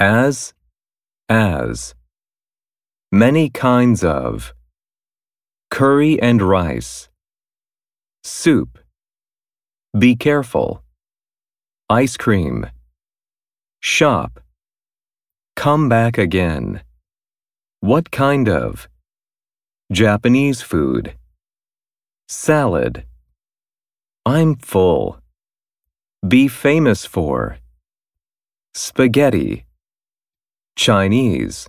As, as. Many kinds of. Curry and rice. Soup. Be careful. Ice cream. Shop. Come back again. What kind of? Japanese food. Salad. I'm full. Be famous for. Spaghetti. Chinese.